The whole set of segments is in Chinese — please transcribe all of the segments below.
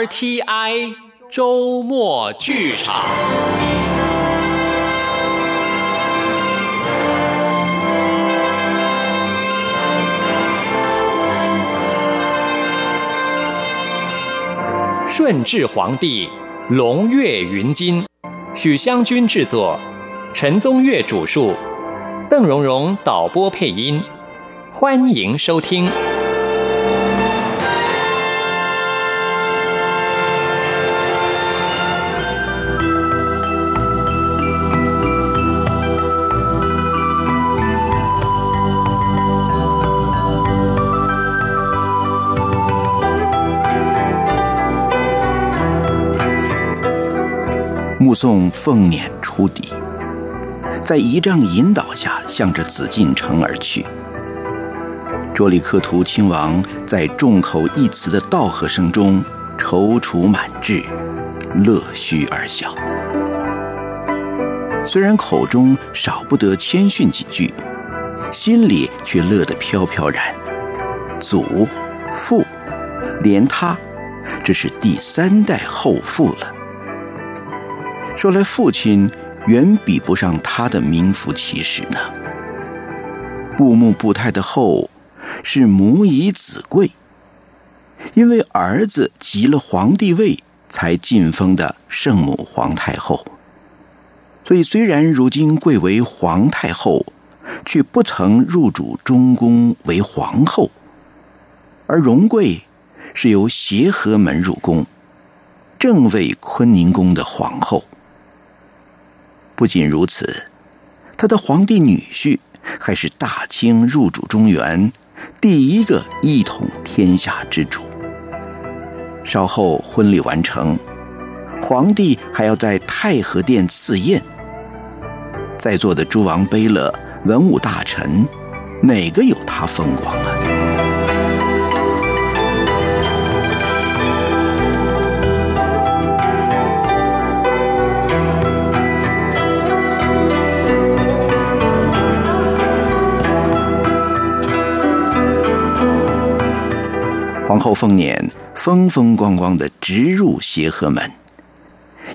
RTI 周末剧场。顺治皇帝龙跃云津，许湘君制作，陈宗岳主述，邓荣荣导播配音，欢迎收听。送凤辇出敌，在仪仗引导下，向着紫禁城而去。卓里克图亲王在众口一词的道贺声中踌躇满志，乐须而笑。虽然口中少不得谦逊几句，心里却乐得飘飘然。祖、父，连他，这是第三代后父了。说来，父亲远比不上他的名副其实呢。布木布泰的后是母以子贵，因为儿子即了皇帝位才晋封的圣母皇太后，所以虽然如今贵为皇太后，却不曾入主中宫为皇后，而荣贵是由协和门入宫，正位坤宁宫的皇后。不仅如此，他的皇帝女婿还是大清入主中原第一个一统天下之主。稍后婚礼完成，皇帝还要在太和殿赐宴。在座的诸王卑勒、文武大臣，哪个有他风光啊？皇后凤辇风风光光的直入协和门，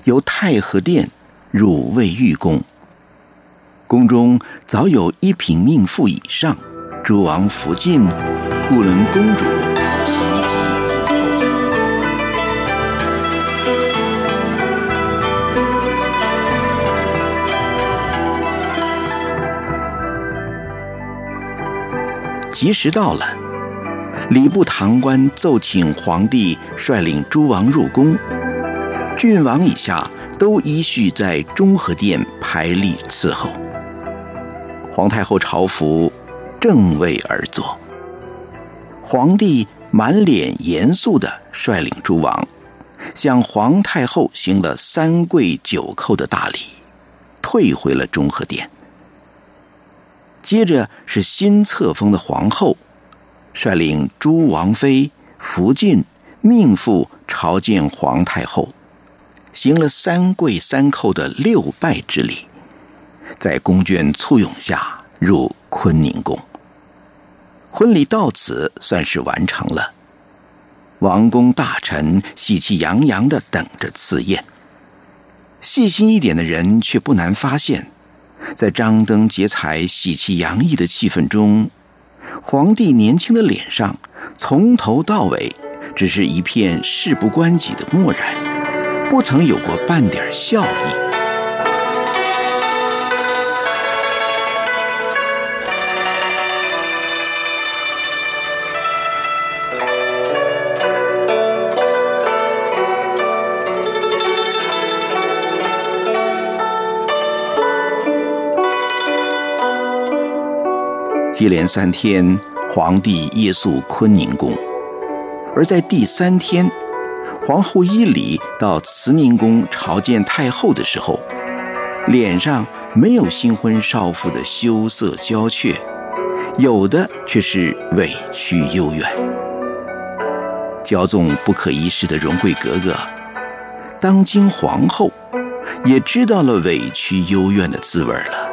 由太和殿入卫御宫。宫中早有一品命妇以上，诸王福晋、故伦公主齐集吉时到了。礼部堂官奏请皇帝率领诸王入宫，郡王以下都依序在中和殿排立伺候。皇太后朝服正位而坐，皇帝满脸严肃地率领诸王向皇太后行了三跪九叩的大礼，退回了中和殿。接着是新册封的皇后。率领诸王妃、福晋、命妇朝见皇太后，行了三跪三叩的六拜之礼，在宫眷簇拥下入坤宁宫。婚礼到此算是完成了。王公大臣喜气洋洋的等着赐宴。细心一点的人却不难发现，在张灯结彩、喜气洋溢的气氛中。皇帝年轻的脸上，从头到尾，只是一片事不关己的漠然，不曾有过半点笑意。接连三天，皇帝夜宿坤宁宫，而在第三天，皇后依礼到慈宁宫朝见太后的时候，脸上没有新婚少妇的羞涩娇怯，有的却是委屈幽怨。骄纵不可一世的荣贵格格，当今皇后，也知道了委屈幽怨的滋味了。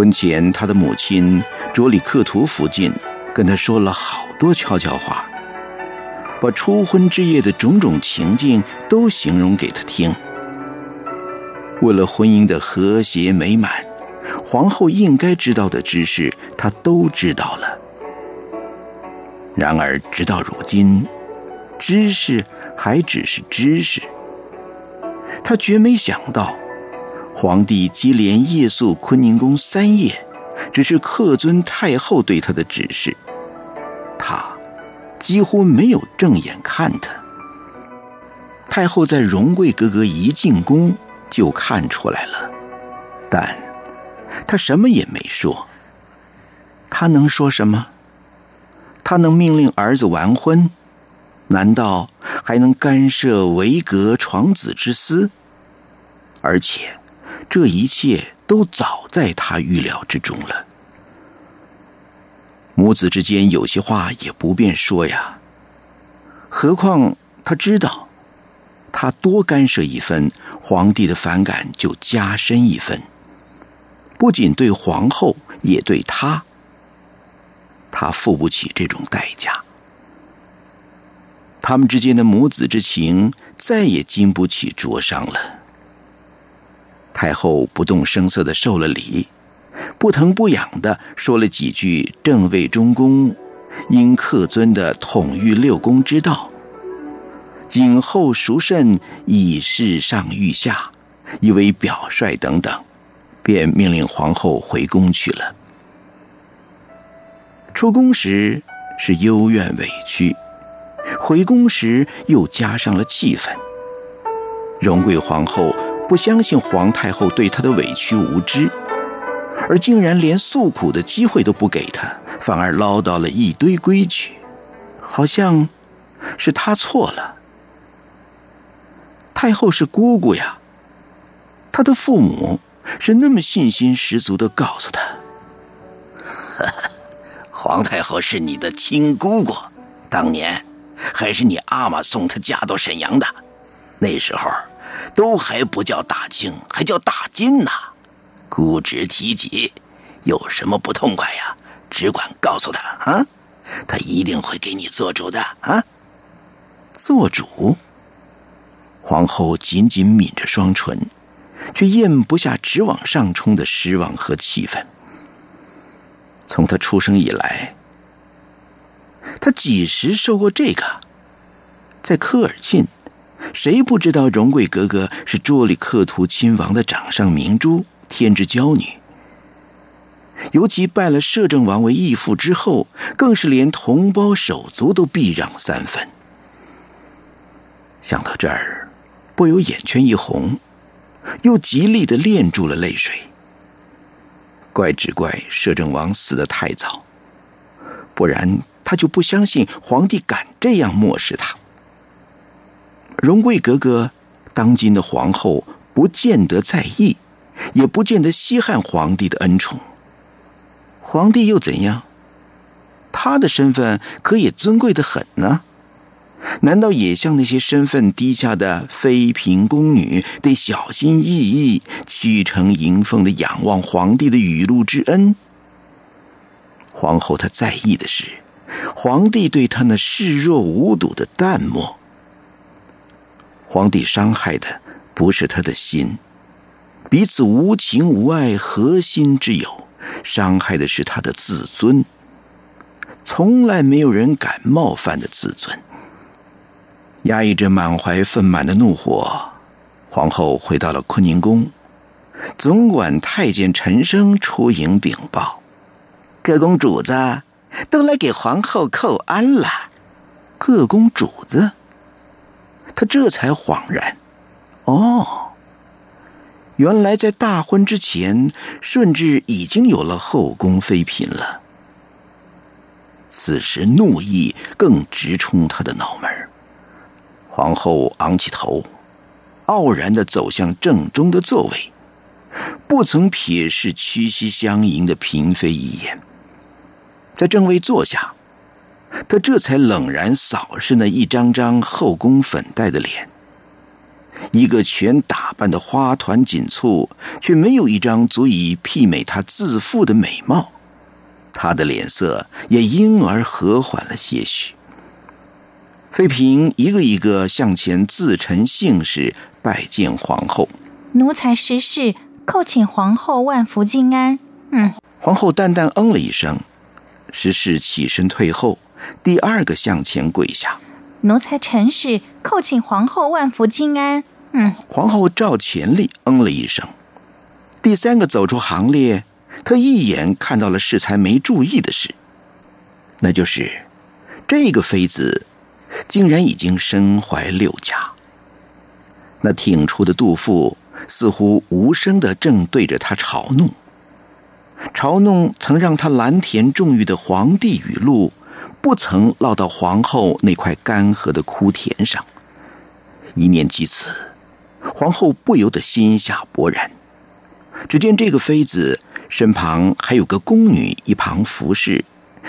婚前，他的母亲卓里克图福晋跟他说了好多悄悄话。把初婚之夜的种种情境都形容给他听。为了婚姻的和谐美满，皇后应该知道的知识，她都知道了。然而，直到如今，知识还只是知识。他绝没想到，皇帝接连夜宿坤宁宫三夜，只是恪遵太后对他的指示。他几乎没有正眼看他。太后在荣贵格格一进宫就看出来了，但她什么也没说。她能说什么？她能命令儿子完婚？难道还能干涉维格床子之私？而且，这一切都早在他预料之中了。母子之间有些话也不便说呀。何况他知道，他多干涉一分，皇帝的反感就加深一分。不仅对皇后，也对他。他付不起这种代价。他们之间的母子之情再也经不起灼伤了。太后不动声色的受了礼，不疼不痒的说了几句正位中宫应克尊的统御六宫之道，谨后熟慎，以示上御下，以为表率等等，便命令皇后回宫去了。出宫时是幽怨委屈，回宫时又加上了气愤。荣贵皇后不相信皇太后对她的委屈无知，而竟然连诉苦的机会都不给她，反而唠叨了一堆规矩，好像是她错了。太后是姑姑呀，她的父母是那么信心十足的告诉她。皇太后是你的亲姑姑，当年还是你阿玛送她嫁到沈阳的，那时候都还不叫大清，还叫大金呢。姑侄提及，有什么不痛快呀？只管告诉他啊，他一定会给你做主的啊。做主。皇后紧紧抿着双唇，却咽不下直往上冲的失望和气愤。从他出生以来，他几时受过这个？在科尔沁，谁不知道荣贵格格是卓里克图亲王的掌上明珠、天之娇女？尤其拜了摄政王为义父之后，更是连同胞手足都避让三分。想到这儿，不由眼圈一红，又极力的敛住了泪水。怪只怪摄政王死得太早，不然他就不相信皇帝敢这样漠视他。荣贵格格，当今的皇后不见得在意，也不见得稀罕皇帝的恩宠。皇帝又怎样？他的身份可也尊贵的很呢。难道也像那些身份低下的妃嫔宫女，得小心翼翼、屈成迎奉的仰望皇帝的雨露之恩？皇后她在意的是，皇帝对她那视若无睹的淡漠。皇帝伤害的不是他的心，彼此无情无爱，何心之有？伤害的是他的自尊。从来没有人敢冒犯的自尊。压抑着满怀愤满的怒火，皇后回到了坤宁宫，总管太监陈升出迎禀报：“各公主子都来给皇后叩安了。”各公主子，他这才恍然：“哦，原来在大婚之前，顺治已经有了后宫妃嫔了。”此时怒意更直冲他的脑门皇后昂起头，傲然的走向正中的座位，不曾瞥视屈膝相迎的嫔妃一眼。在正位坐下，他这才冷然扫视那一张张后宫粉黛的脸，一个全打扮的花团锦簇，却没有一张足以媲美她自负的美貌。他的脸色也因而和缓了些许。妃嫔一个一个向前自陈姓氏，拜见皇后。奴才实是叩请皇后万福金安。嗯，皇后淡淡嗯了一声，石氏起身退后，第二个向前跪下。奴才陈氏叩请皇后万福金安。嗯，皇后照前例嗯了一声，第三个走出行列，他一眼看到了适才没注意的事，那就是这个妃子竟然已经身怀六甲。那挺出的肚腹似乎无声的正对着他嘲弄，嘲弄曾让他蓝田种玉的皇帝雨露。不曾落到皇后那块干涸的枯田上。一念及此，皇后不由得心下勃然。只见这个妃子身旁还有个宫女一旁服侍，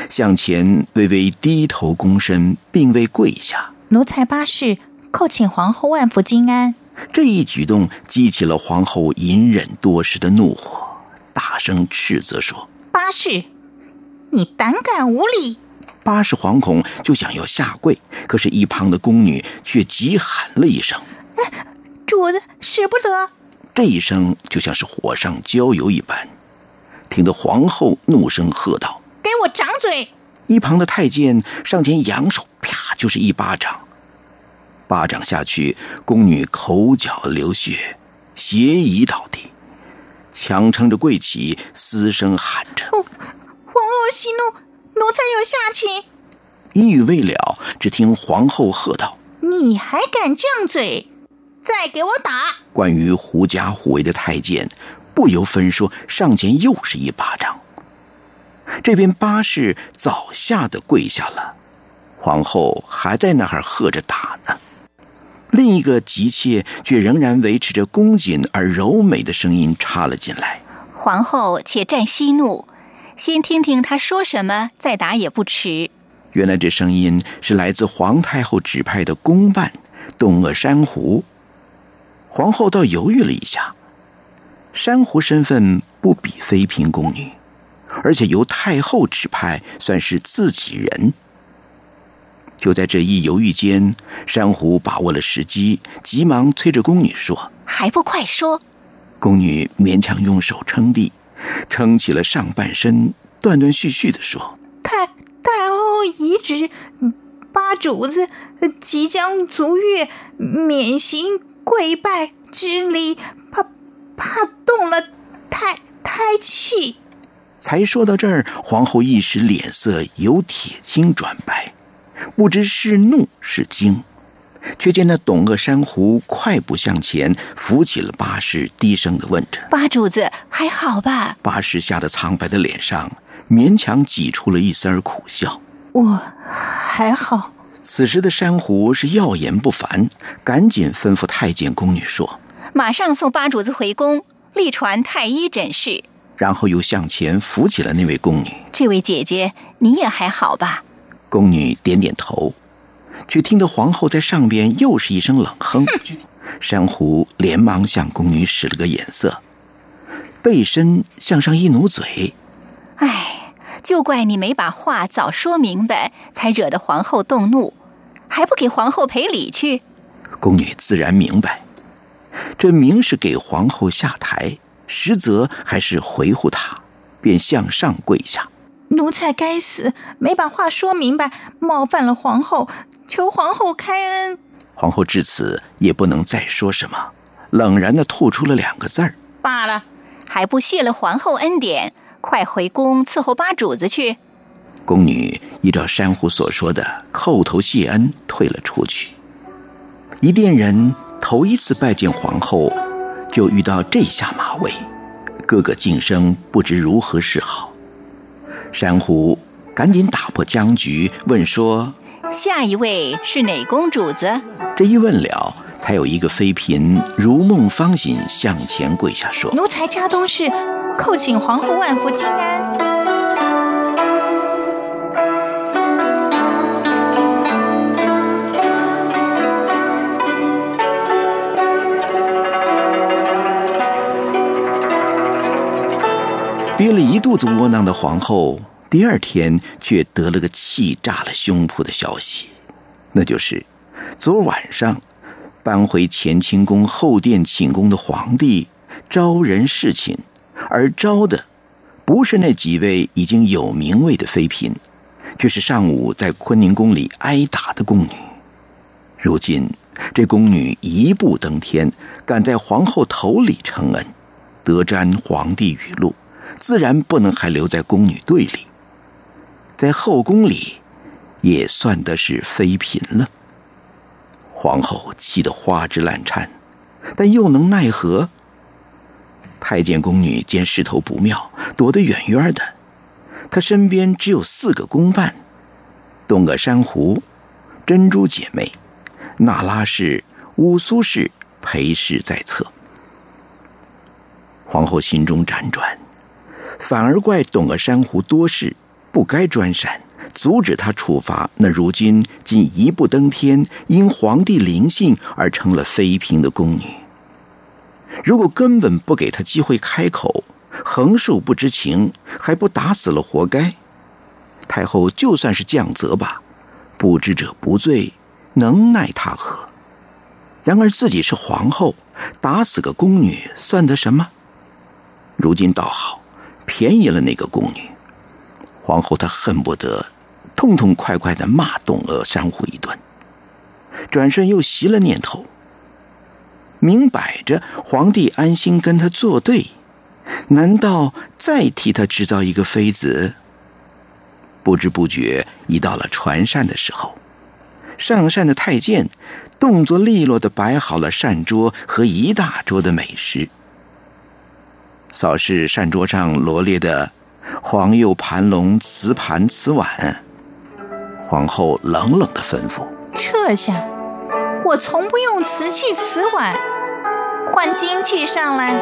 向前微微低头躬身，并未跪下。奴才八世叩请皇后万福金安。这一举动激起了皇后隐忍多时的怒火，大声斥责说：“八世，你胆敢无礼！”八十惶恐，就想要下跪，可是，一旁的宫女却急喊了一声：“主子，使不得！”这一声就像是火上浇油一般，听得皇后怒声喝道：“给我掌嘴！”一旁的太监上前扬手，啪就是一巴掌。巴掌下去，宫女口角流血，斜倚倒地，强撑着跪起，嘶声喊着：“皇后息怒！”奴才有下情，一语未了，只听皇后喝道：“你还敢犟嘴？再给我打！”关于狐假虎威的太监，不由分说，上前又是一巴掌。这边八士早吓得跪下了，皇后还在那儿喝着打呢。另一个急切却仍然维持着恭谨而柔美的声音插了进来：“皇后，且暂息怒。”先听听他说什么，再打也不迟。原来这声音是来自皇太后指派的公办东阿珊瑚。皇后倒犹豫了一下，珊瑚身份不比妃嫔宫女，而且由太后指派，算是自己人。就在这一犹豫间，珊瑚把握了时机，急忙催着宫女说：“还不快说！”宫女勉强用手撑地。撑起了上半身，断断续续的说：“太太后遗旨，八主子即将足月，免行跪拜之礼，怕怕动了胎胎气。”才说到这儿，皇后一时脸色由铁青转白，不知是怒是惊。却见那董鄂珊瑚快步向前，扶起了八世，低声的问着：“八主子还好吧？”八世吓得苍白的脸上勉强挤出了一丝苦笑：“我还好。”此时的珊瑚是耀眼不凡，赶紧吩咐太监宫女说：“马上送八主子回宫，立传太医诊视。”然后又向前扶起了那位宫女：“这位姐姐，你也还好吧？”宫女点点头。却听得皇后在上边又是一声冷哼，珊瑚连忙向宫女使了个眼色，背身向上一努嘴：“哎，就怪你没把话早说明白，才惹得皇后动怒，还不给皇后赔礼去。”宫女自然明白，这明是给皇后下台，实则还是回护她，便向上跪下：“奴才该死，没把话说明白，冒犯了皇后。”求皇后开恩。皇后至此也不能再说什么，冷然的吐出了两个字儿：“罢了，还不谢了皇后恩典，快回宫伺候八主子去。”宫女依照珊瑚所说的叩头谢恩，退了出去。一店人头一次拜见皇后，就遇到这下马威，个个噤声，不知如何是好。珊瑚赶紧打破僵局，问说。下一位是哪公主子？这一问了，才有一个妃嫔如梦方醒，向前跪下说：“奴才家东氏叩请皇后万福金安。”憋了一肚子窝囊的皇后。第二天却得了个气炸了胸脯的消息，那就是昨晚上搬回乾清宫后殿寝宫的皇帝招人侍寝，而招的不是那几位已经有名位的妃嫔，却是上午在坤宁宫里挨打的宫女。如今这宫女一步登天，敢在皇后头里承恩，得沾皇帝雨露，自然不能还留在宫女队里，在后宫里。也算得是妃嫔了。皇后气得花枝乱颤，但又能奈何？太监宫女见势头不妙，躲得远远的。她身边只有四个宫伴：东个珊瑚、珍珠姐妹、那拉氏、乌苏氏陪侍在侧。皇后心中辗转，反而怪董个珊瑚多事，不该专擅。阻止他处罚那如今竟一步登天，因皇帝临幸而成了妃嫔的宫女。如果根本不给他机会开口，横竖不知情，还不打死了活该。太后就算是降责吧，不知者不罪，能奈他何？然而自己是皇后，打死个宫女算得什么？如今倒好，便宜了那个宫女。皇后她恨不得。痛痛快快的骂董鄂珊瑚一顿，转身又袭了念头。明摆着皇帝安心跟他作对，难道再替他制造一个妃子？不知不觉已到了传膳的时候，上膳的太监动作利落的摆好了膳桌和一大桌的美食。扫视膳桌上罗列的黄釉盘龙、瓷盘、瓷碗。皇后冷冷的吩咐：“撤下！我从不用瓷器瓷碗，换金器上来。”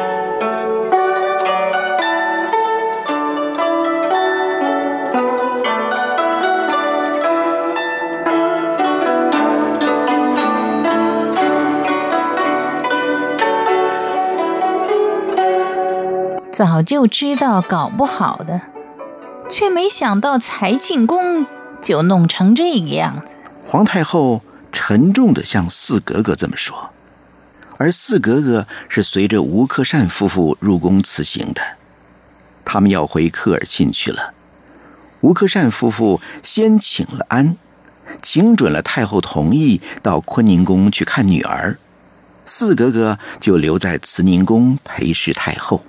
早就知道搞不好的，却没想到才进宫。就弄成这个样子。皇太后沉重的向四格格这么说，而四格格是随着吴克善夫妇入宫辞行的，他们要回科尔沁去了。吴克善夫妇先请了安，请准了太后同意到坤宁宫去看女儿，四格格就留在慈宁宫陪侍太后。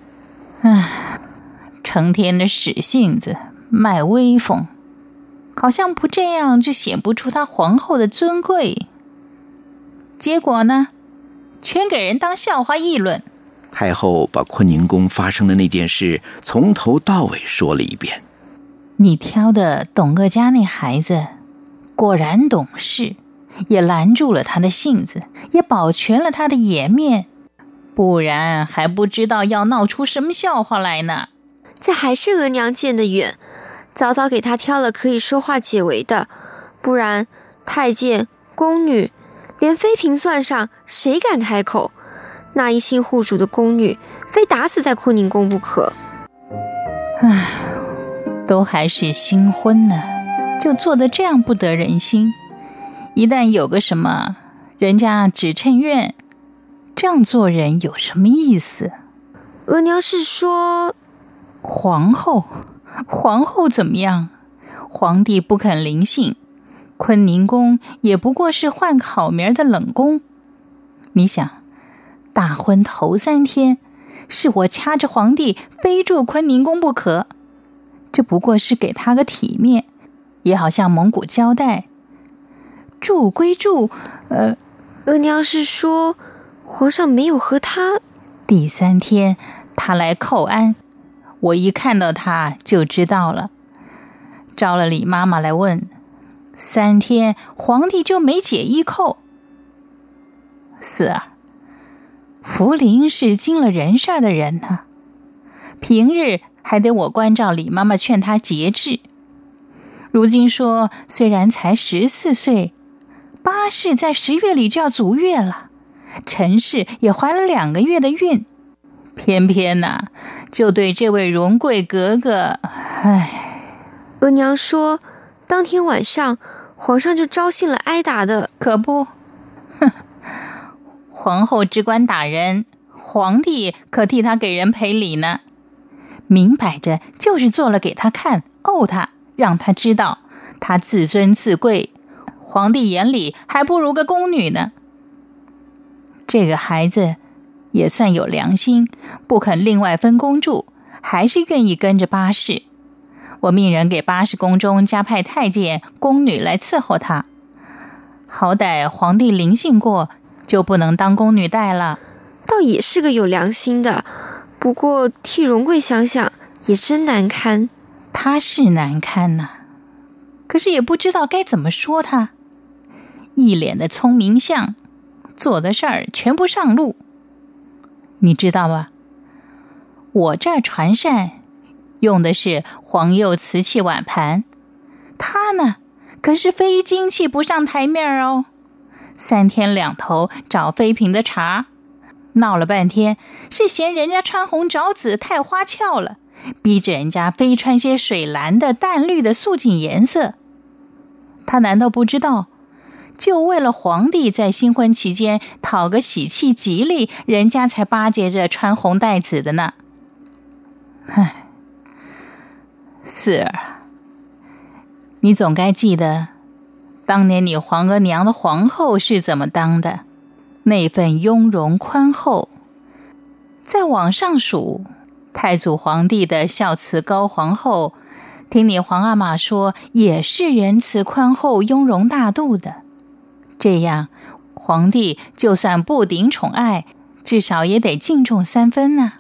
唉，成天的使性子，卖威风。好像不这样就显不出她皇后的尊贵。结果呢，全给人当笑话议论。太后把坤宁宫发生的那件事从头到尾说了一遍。你挑的董鄂家那孩子，果然懂事，也拦住了他的性子，也保全了他的颜面，不然还不知道要闹出什么笑话来呢。这还是额娘见得远。早早给他挑了可以说话解围的，不然太监、宫女，连妃嫔算上，谁敢开口？那一心护主的宫女，非打死在坤宁宫不可。唉，都还是新婚呢，就做得这样不得人心。一旦有个什么，人家只趁怨，这样做人有什么意思？额娘是说，皇后。皇后怎么样？皇帝不肯临幸，坤宁宫也不过是换个好名的冷宫。你想，大婚头三天，是我掐着皇帝非住坤宁宫不可，这不过是给他个体面，也好向蒙古交代。住归住，呃，额娘是说，皇上没有和他。第三天，他来叩安。我一看到他就知道了，招了李妈妈来问，三天皇帝就没解衣扣。四儿，福临是经了人事的人呢，平日还得我关照李妈妈劝他节制，如今说虽然才十四岁，八氏在十月里就要足月了，陈氏也怀了两个月的孕。偏偏呐，就对这位荣贵格格，唉。额娘说，当天晚上皇上就招信了挨打的。可不，哼！皇后只管打人，皇帝可替他给人赔礼呢。明摆着就是做了给他看，怄他，让他知道他自尊自贵，皇帝眼里还不如个宫女呢。这个孩子也算有良心，不肯另外分宫住，还是愿意跟着八世。我命人给八世宫中加派太监、宫女来伺候他。好歹皇帝临幸过，就不能当宫女带了。倒也是个有良心的，不过替荣贵想想也真难堪。他是难堪呐，可是也不知道该怎么说他。一脸的聪明相。做的事儿全部上路，你知道吧？我这儿传膳用的是黄釉瓷器碗盘，他呢可是非金器不上台面哦。三天两头找妃嫔的茬，闹了半天是嫌人家穿红找紫太花俏了，逼着人家非穿些水蓝的、淡绿的素净颜色。他难道不知道？就为了皇帝在新婚期间讨个喜气吉利，人家才巴结着穿红戴紫的呢。唉，四儿，你总该记得，当年你皇额娘的皇后是怎么当的，那份雍容宽厚。再往上数，太祖皇帝的孝慈高皇后，听你皇阿玛说，也是仁慈宽厚、雍容大度的。这样，皇帝就算不顶宠爱，至少也得敬重三分呢。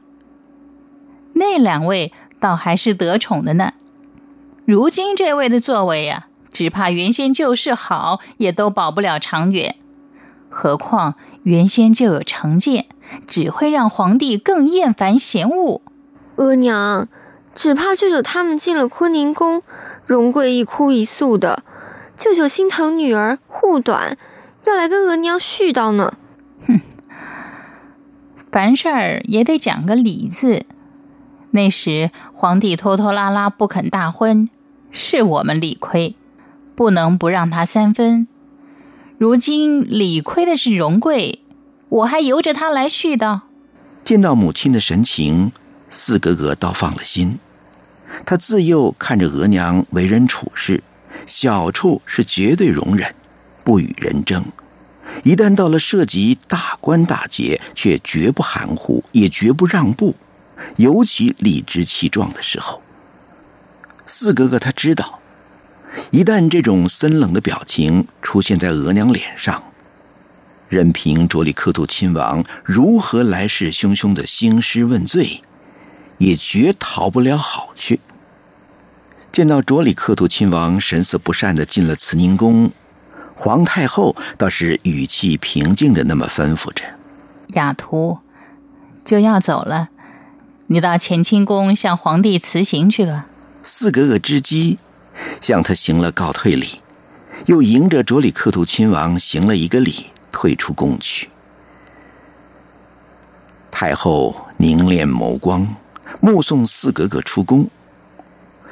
那两位倒还是得宠的呢。如今这位的作为呀，只怕原先就是好，也都保不了长远。何况原先就有成见，只会让皇帝更厌烦嫌恶。额娘，只怕舅舅他们进了坤宁宫，荣贵一哭一诉的。舅舅心疼女儿护短，要来跟额娘絮叨呢。哼，凡事儿也得讲个理字。那时皇帝拖拖拉拉不肯大婚，是我们理亏，不能不让他三分。如今理亏的是荣贵，我还由着他来絮叨。见到母亲的神情，四格格倒放了心。他自幼看着额娘为人处事。小处是绝对容忍，不与人争；一旦到了涉及大关大节，却绝不含糊，也绝不让步。尤其理直气壮的时候，四哥哥他知道，一旦这种森冷的表情出现在额娘脸上，任凭卓里克图亲王如何来势汹汹的兴师问罪，也绝逃不了好去。见到卓里克图亲王神色不善的进了慈宁宫，皇太后倒是语气平静的那么吩咐着：“雅图就要走了，你到乾清宫向皇帝辞行去吧。”四格格之机，向他行了告退礼，又迎着卓里克图亲王行了一个礼，退出宫去。太后凝练眸光，目送四格格出宫。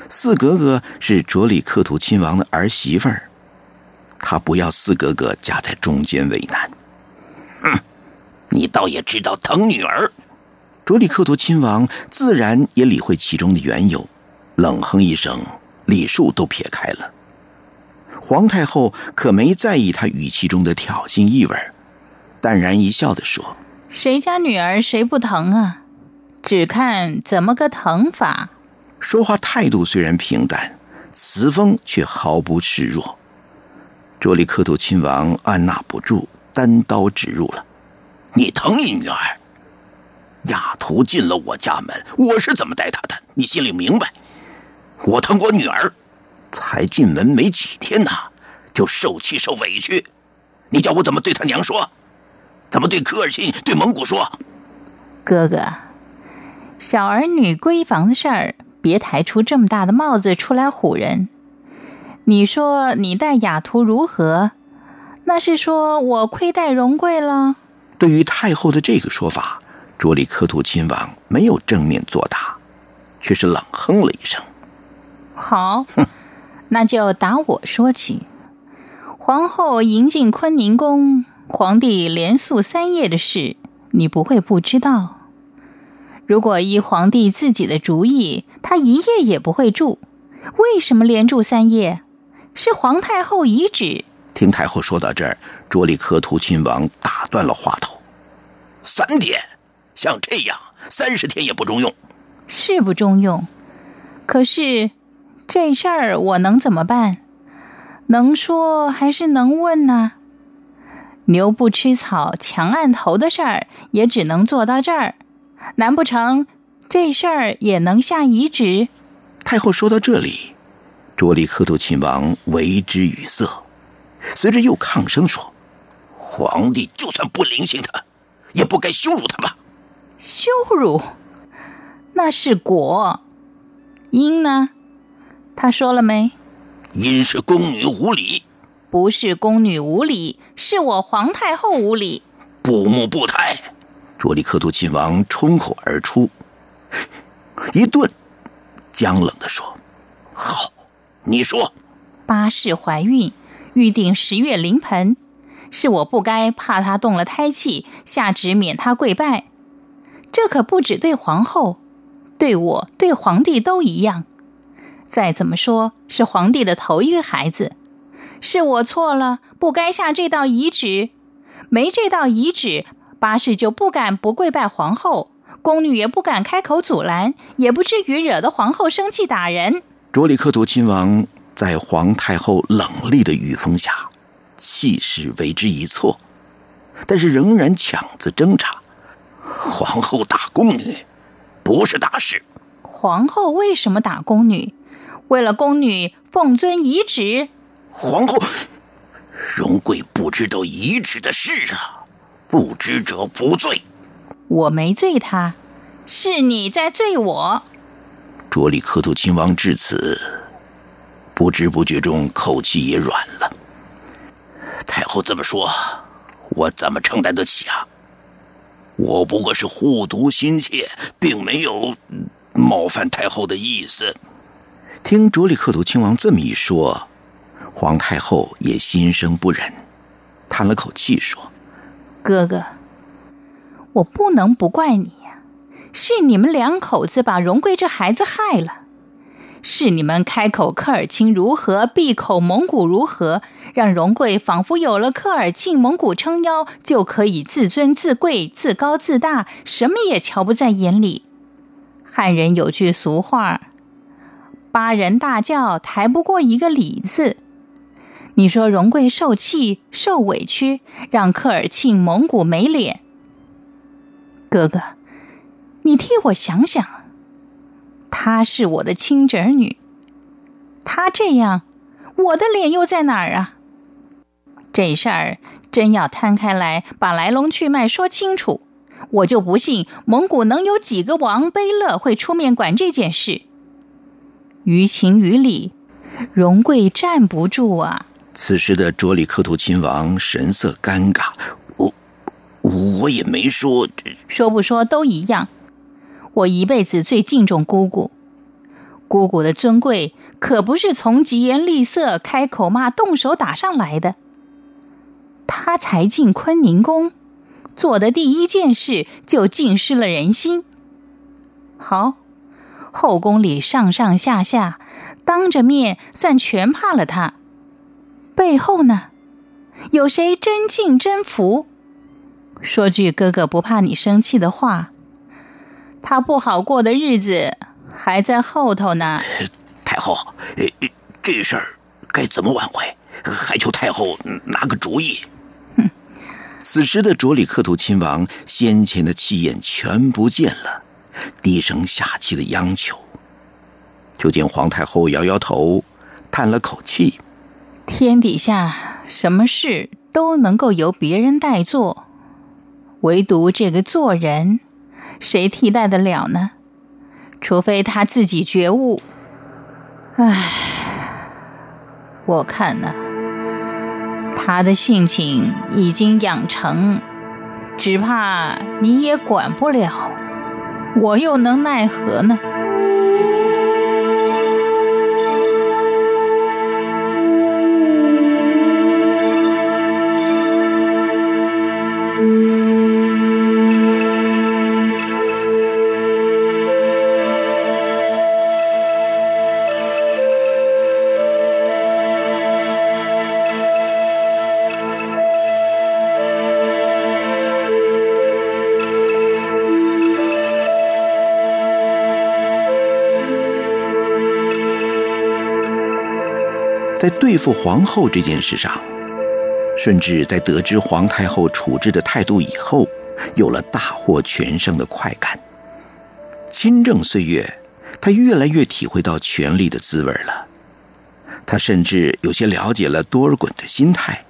四格格是卓里克图亲王的儿媳妇儿，他不要四格格夹在中间为难。哼，你倒也知道疼女儿。卓里克图亲王自然也理会其中的缘由，冷哼一声，礼数都撇开了。皇太后可没在意他语气中的挑衅意味，淡然一笑的说：“谁家女儿谁不疼啊？只看怎么个疼法。”说话态度虽然平淡，词风却毫不示弱。卓里克图亲王按捺不住，单刀直入了：“你疼你女儿？雅图进了我家门，我是怎么待她的？你心里明白。我疼我女儿，才进门没几天呢，就受气受委屈。你叫我怎么对他娘说？怎么对科尔沁、对蒙古说？哥哥，小儿女闺房的事儿。”别抬出这么大的帽子出来唬人！你说你待雅图如何？那是说我亏待荣贵了。对于太后的这个说法，卓里克图亲王没有正面作答，却是冷哼了一声：“好，那就打我说起。皇后迎进坤宁宫，皇帝连宿三夜的事，你不会不知道。如果依皇帝自己的主意，他一夜也不会住。为什么连住三夜？是皇太后遗旨。听太后说到这儿，卓里科图亲王打断了话头：“三天，像这样三十天也不中用。是不中用，可是这事儿我能怎么办？能说还是能问呢？牛不吃草强按头的事儿，也只能做到这儿。”难不成这事儿也能下遗旨？太后说到这里，卓里克图亲王为之语塞，随着又抗声说：“皇帝就算不临幸他，也不该羞辱他吧？”羞辱？那是果。因呢？他说了没？因是宫女无礼。不是宫女无礼，是我皇太后无礼。不穆不胎。卓里克图亲王冲口而出，一顿，僵冷地说：“好，你说，八氏怀孕，预定十月临盆，是我不该怕她动了胎气，下旨免她跪拜。这可不止对皇后，对我，对皇帝都一样。再怎么说，是皇帝的头一个孩子，是我错了，不该下这道遗旨，没这道遗旨。”八世就不敢不跪拜皇后，宫女也不敢开口阻拦，也不至于惹得皇后生气打人。卓里克图亲王在皇太后冷厉的语风下，气势为之一挫，但是仍然强自挣扎。皇后打宫女，不是大事。皇后为什么打宫女？为了宫女奉遵遗旨。皇后，荣贵不知道遗旨的事啊。不知者不罪，我没罪他，是你在罪我。卓里克图亲王至此，不知不觉中口气也软了。太后这么说，我怎么承担得起啊？我不过是护犊心切，并没有冒犯太后的意思。听卓里克图亲王这么一说，皇太后也心生不忍，叹了口气说。哥哥，我不能不怪你呀，是你们两口子把荣贵这孩子害了，是你们开口科尔沁如何，闭口蒙古如何，让荣贵仿佛有了科尔沁蒙古撑腰，就可以自尊自贵、自高自大，什么也瞧不在眼里。汉人有句俗话：“八人大轿抬不过一个李字。”你说荣贵受气、受委屈，让科尔沁蒙古没脸。哥哥，你替我想想，她是我的亲侄女，她这样，我的脸又在哪儿啊？这事儿真要摊开来，把来龙去脉说清楚，我就不信蒙古能有几个王贝勒会出面管这件事。于情于理，荣贵站不住啊。此时的卓里克图亲王神色尴尬，我我也没说，说不说都一样。我一辈子最敬重姑姑，姑姑的尊贵可不是从疾言厉色、开口骂、动手打上来的。她才进坤宁宫，做的第一件事就浸湿了人心。好，后宫里上上下下，当着面算全怕了她。背后呢，有谁真敬真服？说句哥哥不怕你生气的话，他不好过的日子还在后头呢。太后，这事儿该怎么挽回？还求太后拿个主意。哼！此时的卓里克图亲王先前的气焰全不见了，低声下气的央求。就见皇太后摇摇头，叹了口气。天底下什么事都能够由别人代做，唯独这个做人，谁替代得了呢？除非他自己觉悟。唉，我看呢，他的性情已经养成，只怕你也管不了，我又能奈何呢？对付皇后这件事上，顺治在得知皇太后处置的态度以后，有了大获全胜的快感。亲政岁月，他越来越体会到权力的滋味了。他甚至有些了解了多尔衮的心态。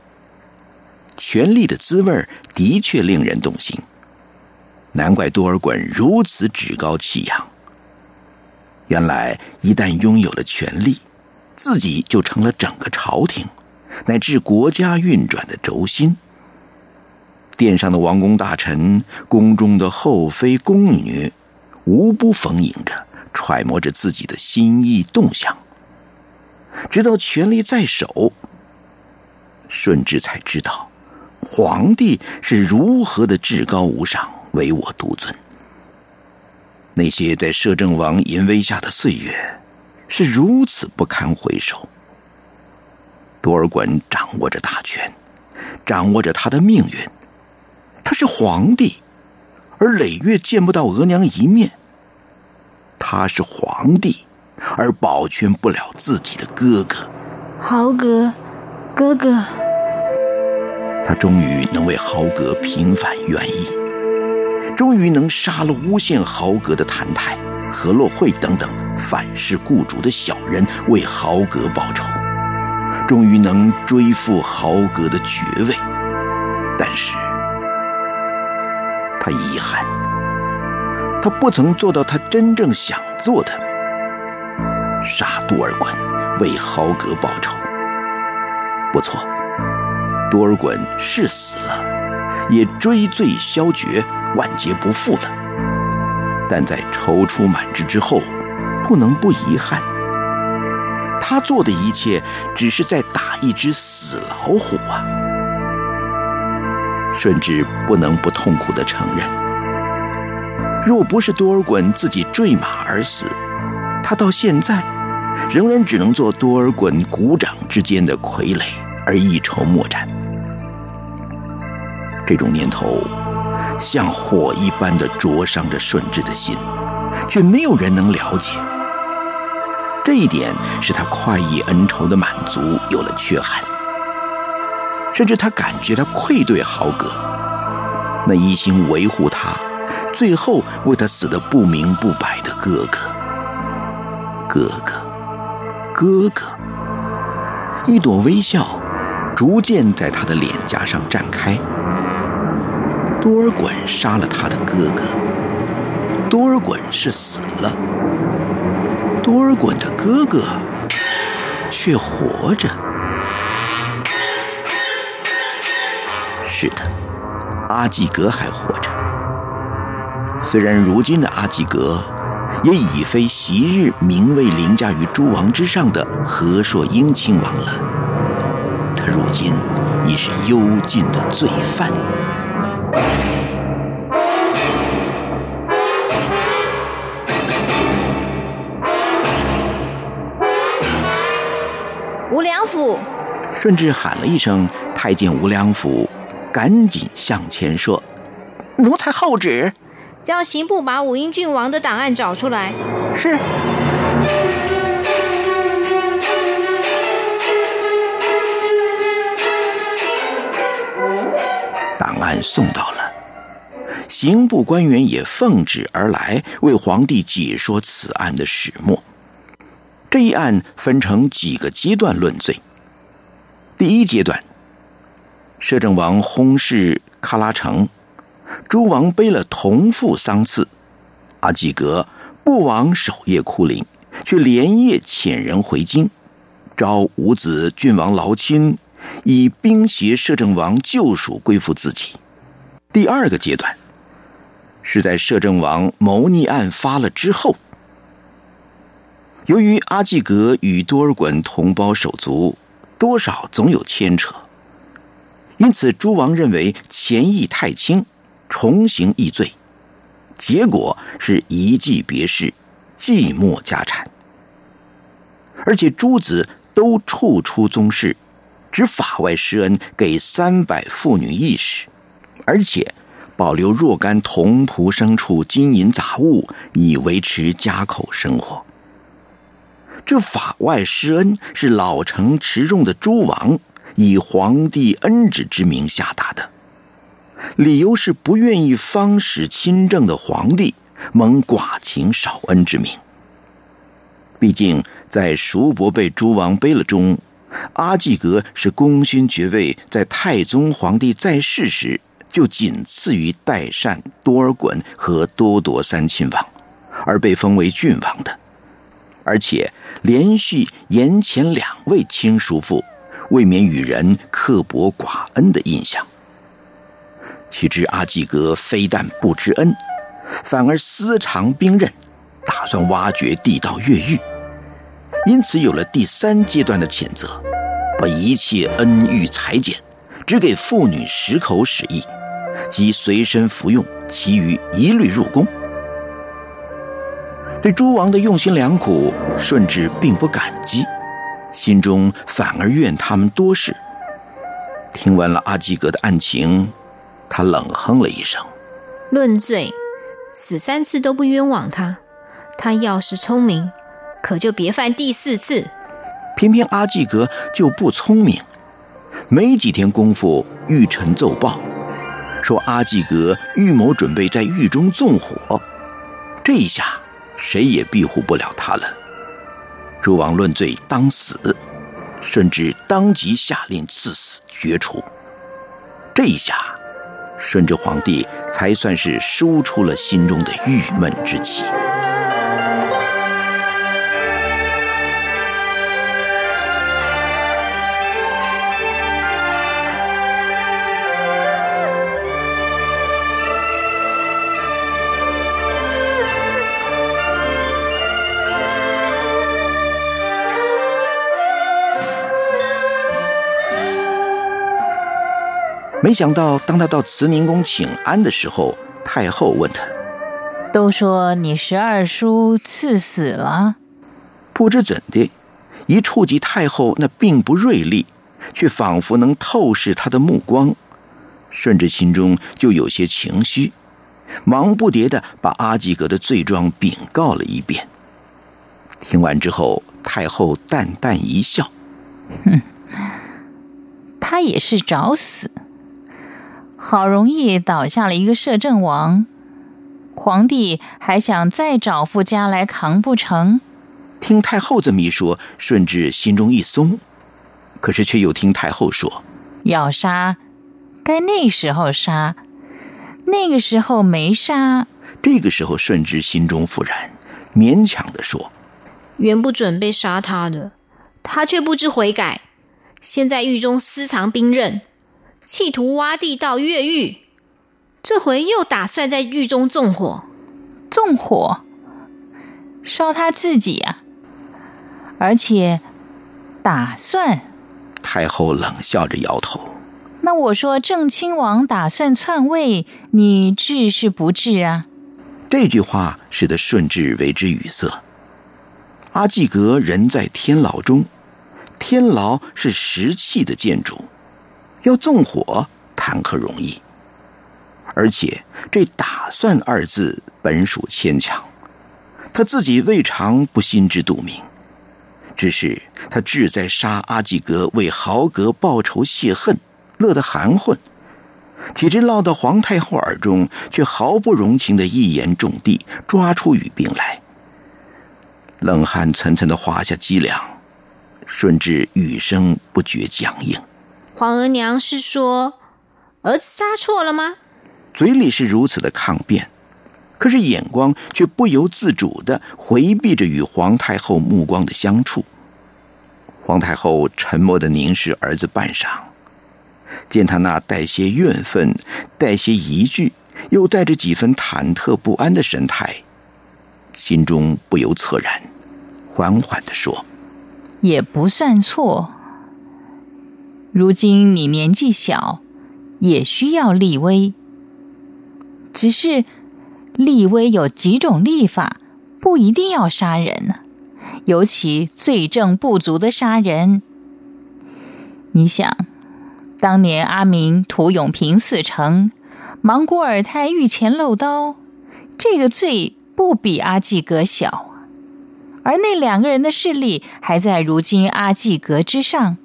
权力的滋味的确令人动心，难怪多尔衮如此趾高气扬。原来，一旦拥有了权力，自己就成了整个朝廷乃至国家运转的轴心。殿上的王公大臣、宫中的后妃宫女，无不逢迎着，揣摩着自己的心意动向。直到权力在手，顺治才知道。皇帝是如何的至高无上、唯我独尊？那些在摄政王淫威下的岁月，是如此不堪回首。多尔衮掌握着大权，掌握着他的命运。他是皇帝，而累月见不到额娘一面。他是皇帝，而保全不了自己的哥哥。豪格，哥哥。他终于能为豪格平反冤意，终于能杀了诬陷豪格的谭泰、何洛慧等等反噬雇主的小人，为豪格报仇，终于能追复豪格的爵位。但是，他遗憾，他不曾做到他真正想做的——杀多尔衮，为豪格报仇。不错。多尔衮是死了，也追罪消绝，万劫不复了。但在踌躇满志之后，不能不遗憾。他做的一切，只是在打一只死老虎啊！顺治不能不痛苦的承认，若不是多尔衮自己坠马而死，他到现在仍然只能做多尔衮鼓掌之间的傀儡，而一筹莫展。这种念头像火一般的灼伤着顺治的心，却没有人能了解。这一点使他快意恩仇的满足有了缺憾，甚至他感觉他愧对豪格，那一心维护他，最后为他死得不明不白的哥哥。哥哥，哥哥，一朵微笑逐渐在他的脸颊上绽开。多尔衮杀了他的哥哥，多尔衮是死了，多尔衮的哥哥却活着。是的，阿济格还活着。虽然如今的阿济格也已非昔日名位凌驾于诸王之上的和硕英亲王了，他如今已是幽禁的罪犯。无良府，顺治喊了一声：“太监无良府，赶紧向前说：‘奴才候旨。’叫刑部把武英郡王的档案找出来。”是。档案送到了，刑部官员也奉旨而来，为皇帝解说此案的始末。这一案分成几个阶段论罪。第一阶段，摄政王轰逝喀拉城，诸王背了同父丧次，阿济格不往守夜哭灵，却连夜遣人回京，召五子郡王劳亲，以兵胁摄政王救赎归附自己。第二个阶段，是在摄政王谋逆案发了之后。由于阿济格与多尔衮同胞手足，多少总有牵扯，因此诸王认为嫌疑太轻，重刑易罪，结果是一骑别世，寂寞家产。而且诸子都处出宗室，只法外施恩给三百妇女义士，而且保留若干同仆牲畜、金银杂物，以维持家口生活。这法外施恩是老成持重的诸王以皇帝恩旨之名下达的，理由是不愿意方使亲政的皇帝蒙寡情少恩之名。毕竟在叔伯被诸王背了中，阿济格是功勋爵位，在太宗皇帝在世时就仅次于代善、多尔衮和多铎三亲王，而被封为郡王的，而且连续延前两位亲叔父，未免与人刻薄寡恩的印象。岂知阿济格非但不知恩，反而私藏兵刃，打算挖掘地道越狱。因此有了第三阶段的谴责，把一切恩遇裁减，只给妇女十口使役，即随身服用，其余一律入宫。对诸王的用心良苦，顺治并不感激，心中反而怨他们多事。听完了阿济格的案情，他冷哼了一声：“论罪，死三次都不冤枉他。他要是聪明。”可就别犯第四次。偏偏阿济格就不聪明，没几天功夫，御臣奏报说阿济格预谋准备在狱中纵火。这一下，谁也庇护不了他了。诸王论罪当死，顺治当即下令赐死绝除。这一下，顺治皇帝才算是输出了心中的郁闷之气。没想到，当他到慈宁宫请安的时候，太后问他：“都说你十二叔赐死了，不知怎的，一触及太后那并不锐利，却仿佛能透视他的目光，顺治心中就有些情绪，忙不迭的把阿济格的罪状禀告了一遍。听完之后，太后淡淡一笑：“哼，他也是找死。”好容易倒下了一个摄政王，皇帝还想再找副家来扛不成？听太后这么一说，顺治心中一松，可是却又听太后说：“要杀，该那时候杀，那个时候没杀。”这个时候，顺治心中复然，勉强的说：“原不准备杀他的，他却不知悔改，现在狱中私藏兵刃。”企图挖地道越狱，这回又打算在狱中纵火，纵火烧他自己呀！而且打算……太后冷笑着摇头。那我说郑亲王打算篡位，你治是不治啊？这句话使得顺治为之语塞。阿济格人在天牢中，天牢是石砌的建筑。要纵火，谈何容易？而且这“打算”二字本属牵强，他自己未尝不心知肚明。只是他志在杀阿济格，为豪格报仇泄恨，乐得含混。岂知落到皇太后耳中，却毫不容情的一言中的，抓出语病来。冷汗涔涔的滑下脊梁，顺治语声不觉僵硬。皇额娘是说，儿子杀错了吗？嘴里是如此的抗辩，可是眼光却不由自主的回避着与皇太后目光的相处。皇太后沉默的凝视儿子半晌，见他那带些怨愤、带些疑惧，又带着几分忐忑不安的神态，心中不由恻然，缓缓的说：“也不算错。”如今你年纪小，也需要立威。只是立威有几种立法，不一定要杀人呢。尤其罪证不足的杀人，你想，当年阿明屠永平四城，芒古尔泰御前漏刀，这个罪不比阿济格小。而那两个人的势力还在如今阿济格之上，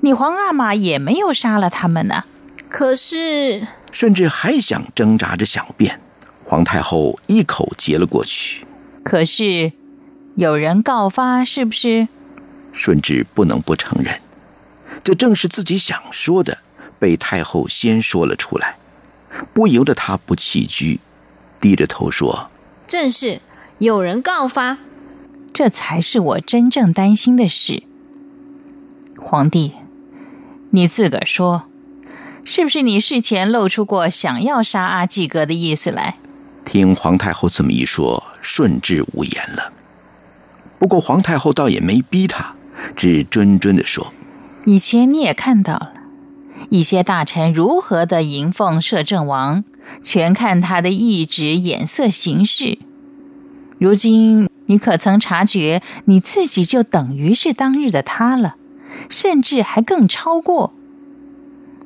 你皇阿玛也没有杀了他们呢。可是，甚至还想挣扎着想辩，皇太后一口接了过去。可是，有人告发，是不是？顺治不能不承认，这正是自己想说的，被太后先说了出来，不由得他不弃居，低着头说：“正是有人告发，这才是我真正担心的事。”皇帝，你自个儿说，是不是你事前露出过想要杀阿济格的意思来？听皇太后这么一说，顺治无言了。不过皇太后倒也没逼他。只谆谆的说：“以前你也看到了，一些大臣如何的迎奉摄政王，全看他的意志、眼色、行事。如今你可曾察觉，你自己就等于是当日的他了，甚至还更超过。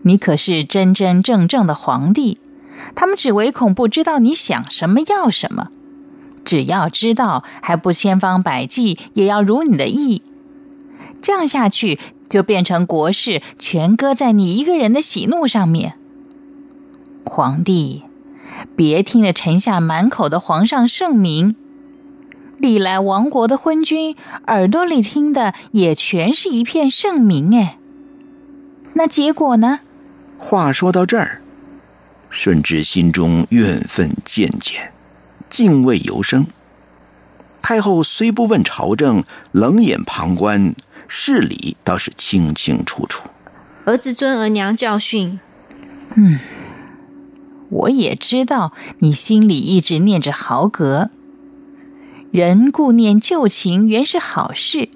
你可是真真正正的皇帝，他们只唯恐不知道你想什么、要什么。只要知道，还不千方百计也要如你的意。”这样下去，就变成国事全搁在你一个人的喜怒上面。皇帝，别听了臣下满口的皇上圣明，历来亡国的昏君耳朵里听的也全是一片圣明。哎，那结果呢？话说到这儿，顺治心中怨愤渐减，敬畏尤生。太后虽不问朝政，冷眼旁观。事理倒是清清楚楚。儿子遵额娘教训。嗯，我也知道你心里一直念着豪格。人顾念旧情原是好事，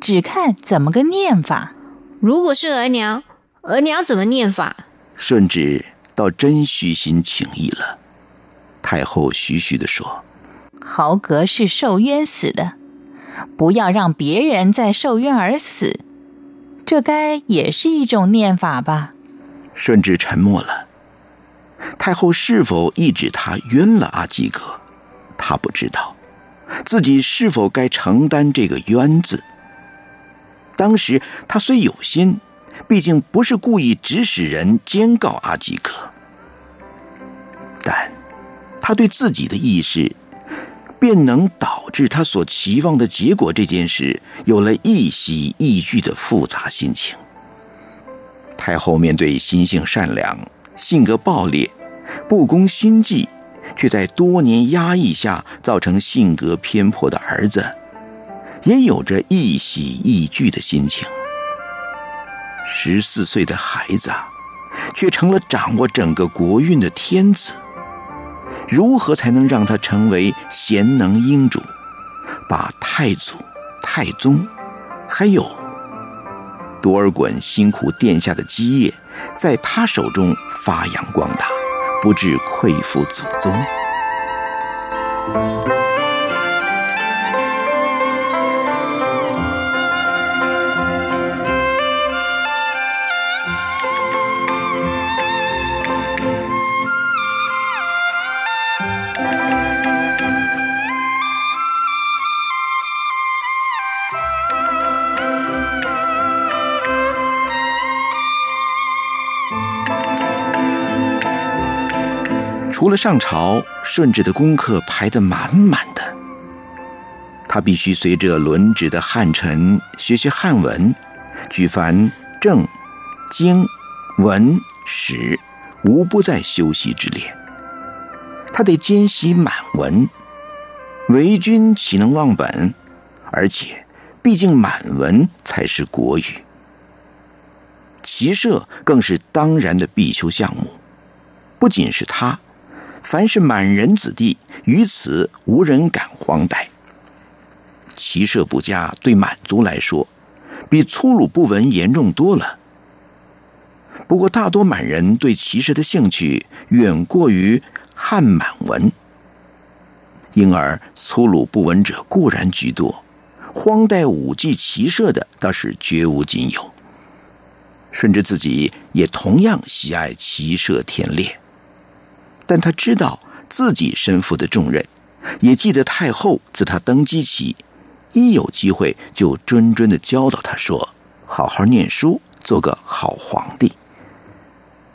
只看怎么个念法。如果是额娘，额娘怎么念法？顺治倒真虚心请意了。太后徐徐的说：“豪格是受冤死的。”不要让别人再受冤而死，这该也是一种念法吧。顺治沉默了。太后是否意指他冤了阿济格？他不知道，自己是否该承担这个冤字。当时他虽有心，毕竟不是故意指使人监告阿基格，但他对自己的意识。便能导致他所期望的结果。这件事有了一喜一惧的复杂心情。太后面对心性善良、性格暴烈、不攻心计，却在多年压抑下造成性格偏颇的儿子，也有着一喜一惧的心情。十四岁的孩子，却成了掌握整个国运的天子。如何才能让他成为贤能英主，把太祖、太宗，还有多尔衮辛苦殿下的基业，在他手中发扬光大，不致愧负祖宗？除了上朝，顺治的功课排得满满的。他必须随着轮值的汉臣学学汉文，举凡政、经、文、史，无不在修习之列。他得兼习满文，为君岂能忘本？而且，毕竟满文才是国语。骑射更是当然的必修项目。不仅是他。凡是满人子弟，于此无人敢荒怠。骑射不佳，对满族来说，比粗鲁不文严重多了。不过，大多满人对骑射的兴趣远过于汉满文，因而粗鲁不文者固然居多，荒怠武技骑射的倒是绝无仅有。顺治自己也同样喜爱骑射田猎。但他知道自己身负的重任，也记得太后自他登基起，一有机会就谆谆的教导他说：“好好念书，做个好皇帝。”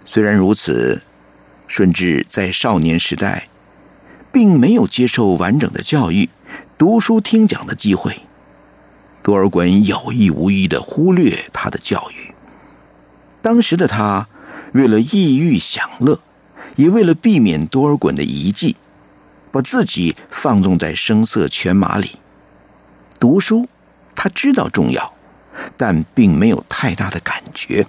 虽然如此，顺治在少年时代并没有接受完整的教育、读书听讲的机会。多尔衮有意无意的忽略他的教育。当时的他，为了意欲享乐，也为了避免多尔衮的遗迹，把自己放纵在声色犬马里。读书，他知道重要，但并没有太大的感觉。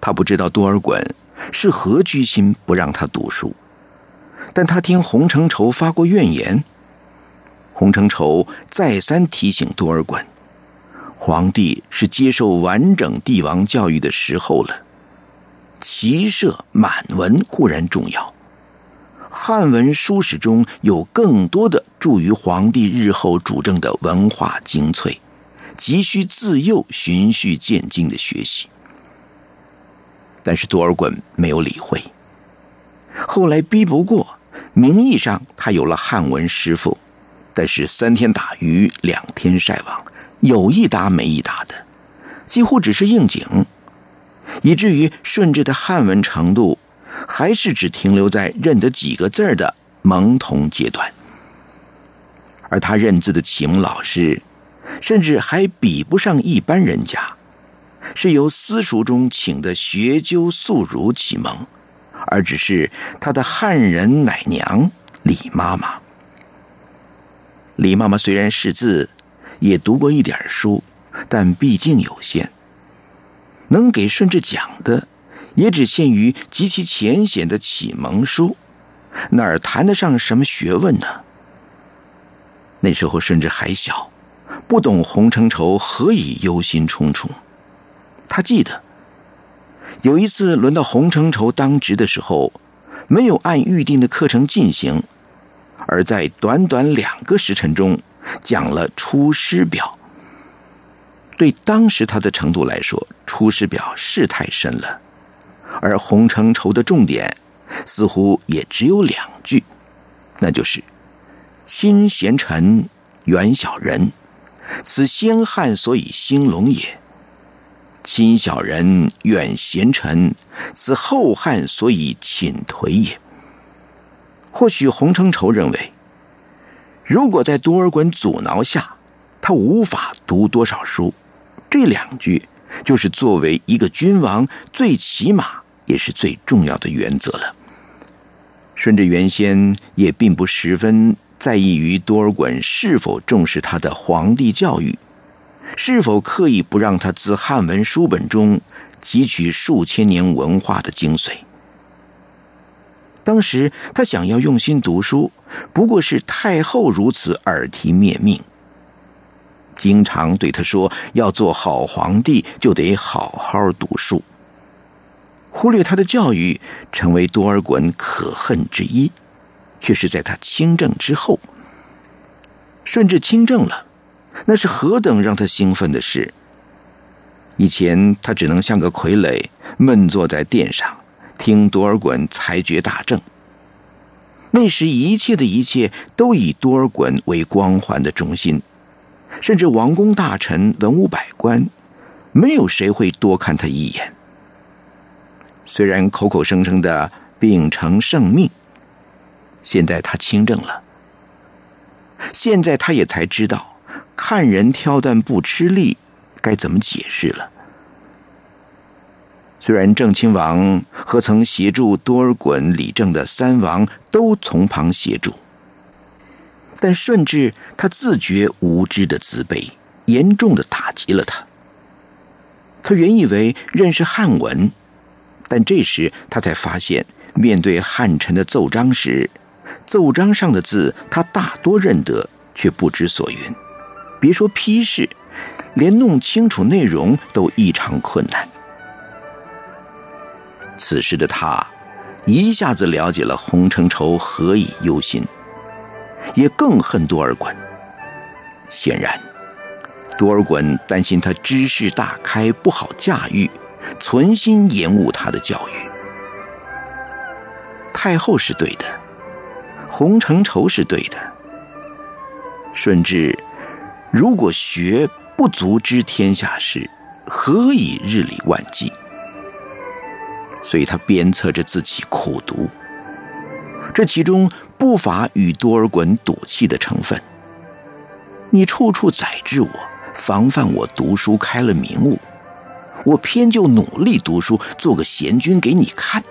他不知道多尔衮是何居心不让他读书，但他听洪承畴发过怨言。洪承畴再三提醒多尔衮，皇帝是接受完整帝王教育的时候了。骑射满文固然重要，汉文书史中有更多的助于皇帝日后主政的文化精粹，急需自幼循序渐进的学习。但是多尔衮没有理会。后来逼不过，名义上他有了汉文师傅。但是三天打鱼两天晒网，有一搭没一搭的，几乎只是应景，以至于顺治的汉文程度还是只停留在认得几个字的蒙童阶段，而他认字的启蒙老师，甚至还比不上一般人家，是由私塾中请的学究素儒启蒙，而只是他的汉人奶娘李妈妈。李妈妈虽然识字，也读过一点书，但毕竟有限，能给顺治讲的，也只限于极其浅显的启蒙书，哪儿谈得上什么学问呢？那时候顺治还小，不懂洪承畴何以忧心忡忡。他记得有一次轮到洪承畴当值的时候，没有按预定的课程进行。而在短短两个时辰中，讲了《出师表》。对当时他的程度来说，《出师表》是太深了，而洪承畴的重点似乎也只有两句，那就是“亲贤臣，远小人，此先汉所以兴隆也；亲小人，远贤臣，此后汉所以倾颓也。”或许洪承畴认为，如果在多尔衮阻挠下，他无法读多少书，这两句就是作为一个君王最起码也是最重要的原则了。顺治原先也并不十分在意于多尔衮是否重视他的皇帝教育，是否刻意不让他自汉文书本中汲取数千年文化的精髓。当时他想要用心读书，不过是太后如此耳提面命，经常对他说：“要做好皇帝，就得好好读书。”忽略他的教育，成为多尔衮可恨之一，却是在他亲政之后。顺治亲政了，那是何等让他兴奋的事！以前他只能像个傀儡，闷坐在殿上。听多尔衮裁决大政，那时一切的一切都以多尔衮为光环的中心，甚至王公大臣、文武百官，没有谁会多看他一眼。虽然口口声声的秉承圣命，现在他亲政了，现在他也才知道看人挑担不吃力，该怎么解释了。虽然郑亲王和曾协助多尔衮理政的三王都从旁协助，但顺治他自觉无知的自卑，严重的打击了他。他原以为认识汉文，但这时他才发现，面对汉臣的奏章时，奏章上的字他大多认得，却不知所云。别说批示，连弄清楚内容都异常困难。此时的他，一下子了解了洪承畴何以忧心，也更恨多尔衮。显然，多尔衮担心他知识大开不好驾驭，存心延误他的教育。太后是对的，洪承畴是对的。顺治如果学不足知天下事，何以日理万机？所以他鞭策着自己苦读，这其中不乏与多尔衮赌气的成分。你处处宰制我，防范我读书开了名物，我偏就努力读书，做个贤君给你看。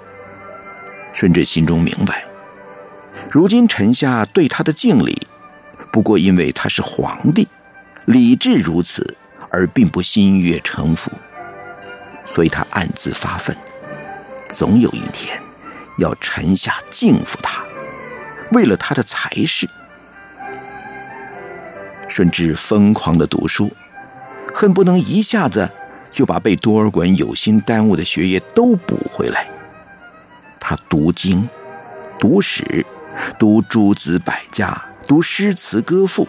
顺治心中明白，如今臣下对他的敬礼，不过因为他是皇帝，礼制如此，而并不心悦诚服，所以他暗自发愤，总有一天要臣下敬服他，为了他的才识。顺治疯狂的读书，恨不能一下子就把被多尔衮有心耽误的学业都补回来。他读经、读史、读诸子百家、读诗词歌赋。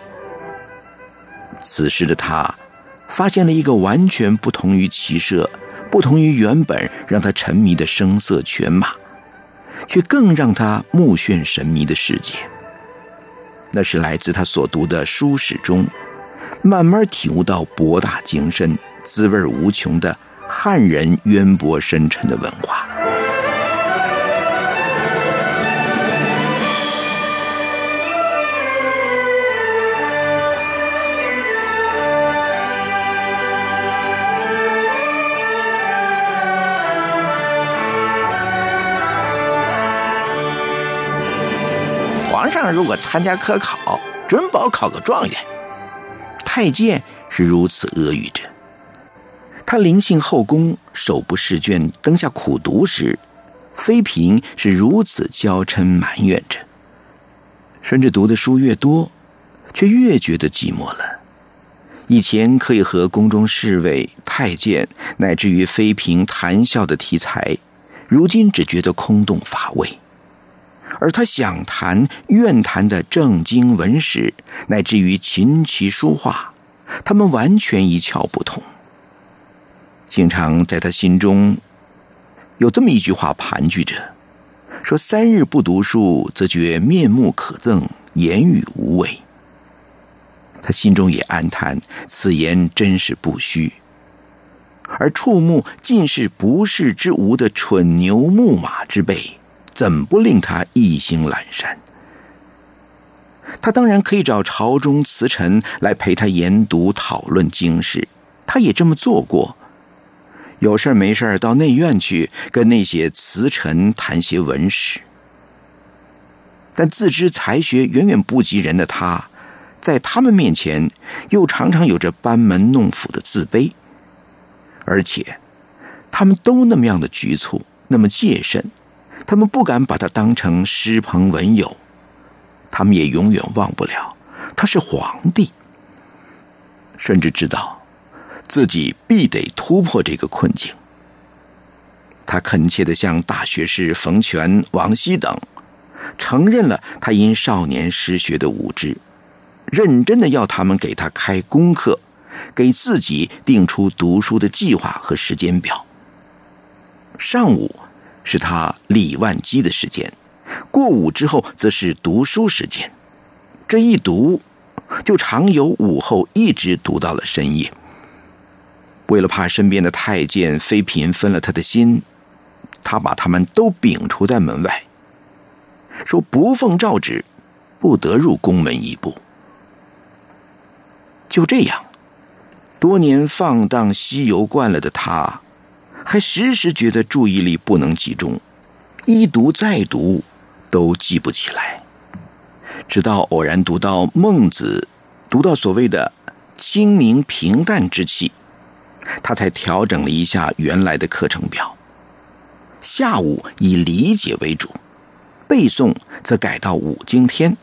此时的他，发现了一个完全不同于骑射、不同于原本让他沉迷的声色犬马，却更让他目眩神迷的世界。那是来自他所读的书史中，慢慢体悟到博大精深、滋味无穷的汉人渊博深沉的文化。皇上如果参加科考，准保考个状元。太监是如此阿谀着。他临幸后宫，手不释卷，灯下苦读时，妃嫔是如此娇嗔埋怨着。顺着读的书越多，却越觉得寂寞了。以前可以和宫中侍卫、太监乃至于妃嫔谈笑的题材，如今只觉得空洞乏味。而他想谈、愿谈的正经文史，乃至于琴棋书画，他们完全一窍不通。经常在他心中有这么一句话盘踞着：说三日不读书，则觉面目可憎，言语无味。他心中也暗叹，此言真是不虚。而触目尽是不世之无的蠢牛木马之辈。怎不令他意兴阑珊？他当然可以找朝中词臣来陪他研读讨论经事，他也这么做过。有事没事到内院去跟那些词臣谈些文史。但自知才学远远不及人的他，在他们面前又常常有着班门弄斧的自卑，而且他们都那么样的局促，那么戒慎。他们不敢把他当成师朋文友，他们也永远忘不了他是皇帝。甚至知道自己必得突破这个困境。他恳切的向大学士冯全、王熙等承认了他因少年失学的无知，认真的要他们给他开功课，给自己定出读书的计划和时间表。上午。是他理万机的时间，过午之后则是读书时间。这一读，就常有午后一直读到了深夜。为了怕身边的太监妃嫔分了他的心，他把他们都摒除在门外，说不奉诏旨，不得入宫门一步。就这样，多年放荡西游惯了的他。还时时觉得注意力不能集中，一读再读都记不起来。直到偶然读到孟子，读到所谓的“清明平淡之气”，他才调整了一下原来的课程表。下午以理解为主，背诵则改到五经天，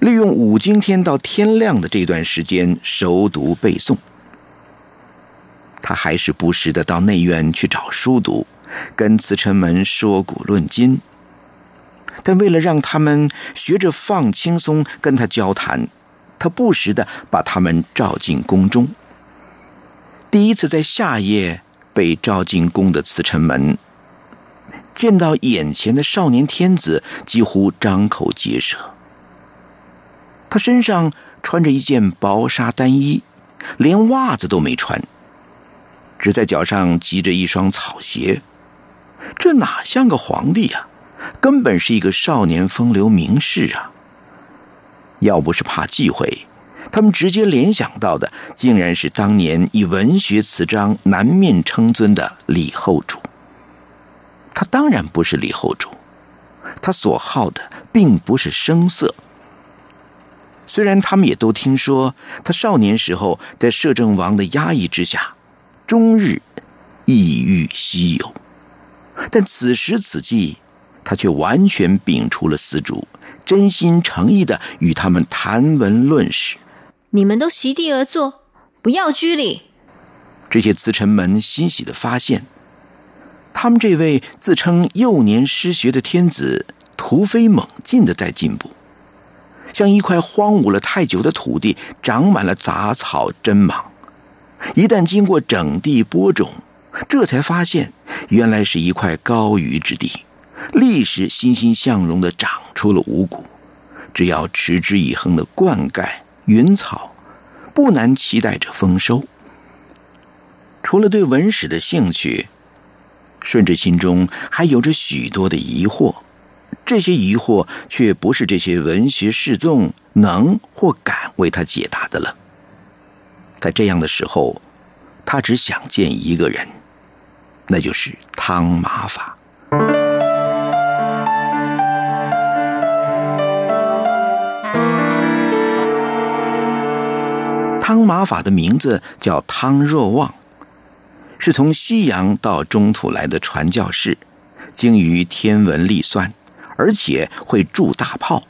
利用五经天到天亮的这段时间熟读背诵。他还是不时的到内院去找书读，跟慈臣们说古论今。但为了让他们学着放轻松跟他交谈，他不时的把他们召进宫中。第一次在夏夜被召进宫的慈臣们，见到眼前的少年天子，几乎张口结舌。他身上穿着一件薄纱单衣，连袜子都没穿，只在脚上系着一双草鞋。这哪像个皇帝呀？根本是一个少年风流名士啊！要不是怕忌讳，他们直接联想到的，竟然是当年以文学词章南面称尊的李后主。他当然不是李后主，他所好的并不是声色。虽然他们也都听说他少年时候在摄政王的压抑之下，终日抑郁西游，但此时此际，他却完全摒除了丝竹，真心诚意的与他们谈文论史。你们都席地而坐，不要拘礼。这些词臣们欣喜的发现，他们这位自称幼年失学的天子，突飞猛进的在进步。像一块荒芜了太久的土地，长满了杂草针芒。一旦经过整地播种，这才发现原来是一块高于之地，立时欣欣向荣的长出了五谷。只要持之以恒的灌溉云草，不难期待着丰收。除了对文史的兴趣，顺治心中还有着许多的疑惑。这些疑惑却不是这些文学士众能或敢为他解答的了。在这样的时候，他只想见一个人，那就是汤马法。汤马法的名字叫汤若望，是从西洋到中土来的传教士，精于天文历算。而且会铸大炮，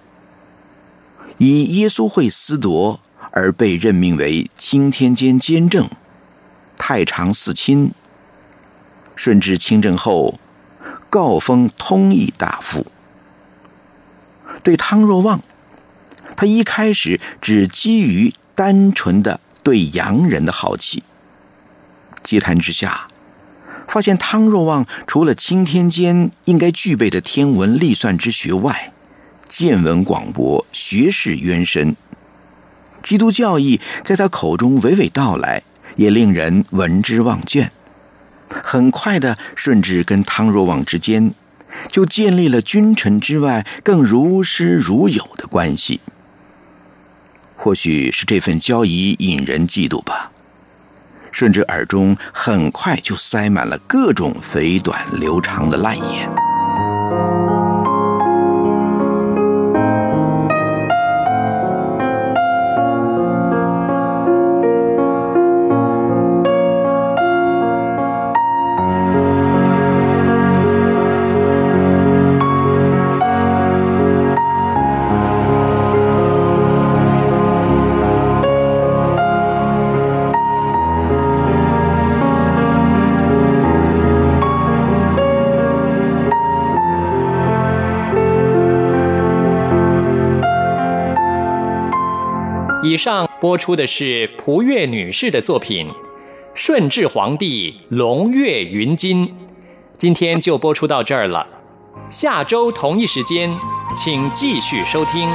以耶稣会司铎而被任命为钦天监监正、太常寺卿。顺治亲政后，告封通义大夫。对汤若望，他一开始只基于单纯的对洋人的好奇，接谈之下。发现汤若望除了钦天监应该具备的天文历算之学外，见闻广博，学识渊深。基督教义在他口中娓娓道来，也令人闻之忘倦。很快的，顺治跟汤若望之间就建立了君臣之外更如师如友的关系。或许是这份交谊引人嫉妒吧。顺治耳中很快就塞满了各种肥短流长的烂言。播出的是蒲月女士的作品《顺治皇帝龙跃云津》，今天就播出到这儿了。下周同一时间，请继续收听。